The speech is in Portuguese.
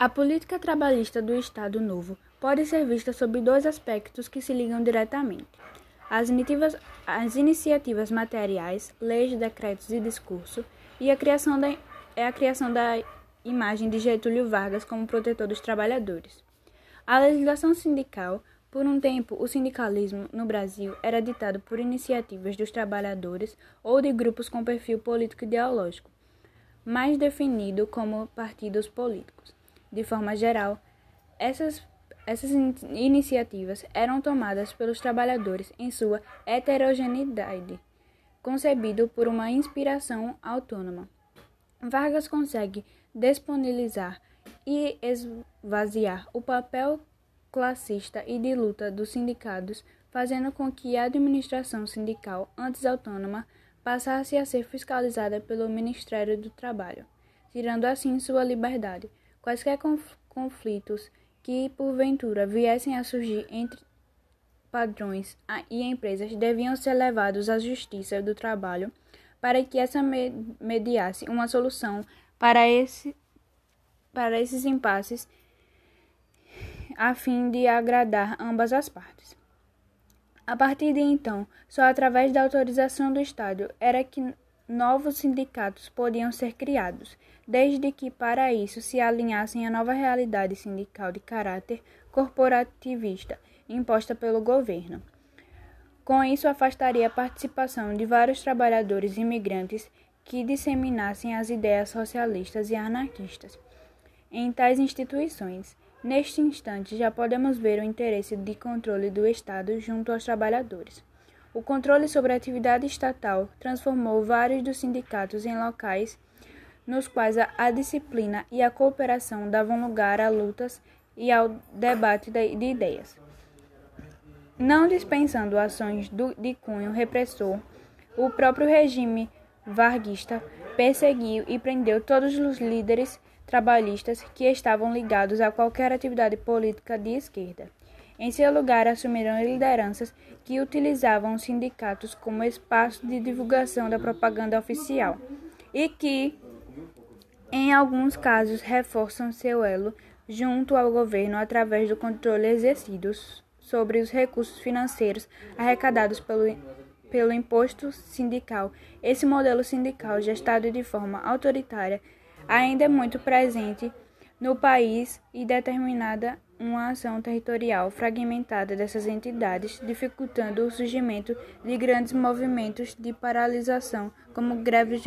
A política trabalhista do Estado Novo pode ser vista sob dois aspectos que se ligam diretamente: as iniciativas, as iniciativas materiais, leis, decretos e discurso, e a criação da, é a criação da imagem de Getúlio Vargas como protetor dos trabalhadores. A legislação sindical por um tempo, o sindicalismo no Brasil era ditado por iniciativas dos trabalhadores ou de grupos com perfil político ideológico, mais definido como partidos políticos. De forma geral, essas, essas in iniciativas eram tomadas pelos trabalhadores em sua heterogeneidade, concebido por uma inspiração autônoma. Vargas consegue disponibilizar e esvaziar o papel classista e de luta dos sindicatos, fazendo com que a administração sindical, antes autônoma, passasse a ser fiscalizada pelo Ministério do Trabalho, tirando assim sua liberdade. Quaisquer conflitos que porventura viessem a surgir entre padrões e empresas deviam ser levados à Justiça do Trabalho para que essa mediasse uma solução para, esse, para esses impasses a fim de agradar ambas as partes. A partir de então, só através da autorização do Estado era que novos sindicatos podiam ser criados, desde que para isso se alinhassem à nova realidade sindical de caráter corporativista imposta pelo governo. Com isso, afastaria a participação de vários trabalhadores imigrantes que disseminassem as ideias socialistas e anarquistas em tais instituições. Neste instante, já podemos ver o interesse de controle do Estado junto aos trabalhadores. O controle sobre a atividade estatal transformou vários dos sindicatos em locais nos quais a, disciplina e a cooperação davam lugar a lutas e ao debate de, ideias. Não dispensando ações do, de cunho repressor, o próprio regime varguista perseguiu e prendeu todos os líderes trabalhistas que estavam ligados a qualquer atividade política de esquerda. Em seu lugar, assumiram lideranças que utilizavam os sindicatos como espaço de divulgação da propaganda oficial e que, em alguns casos, reforçam seu elo junto ao governo através do controle exercido sobre os recursos financeiros arrecadados pelo, pelo imposto sindical. Esse modelo sindical, gestado de forma autoritária, ainda é muito presente no país e determinada uma ação territorial fragmentada dessas entidades, dificultando o surgimento de grandes movimentos de paralisação, como greves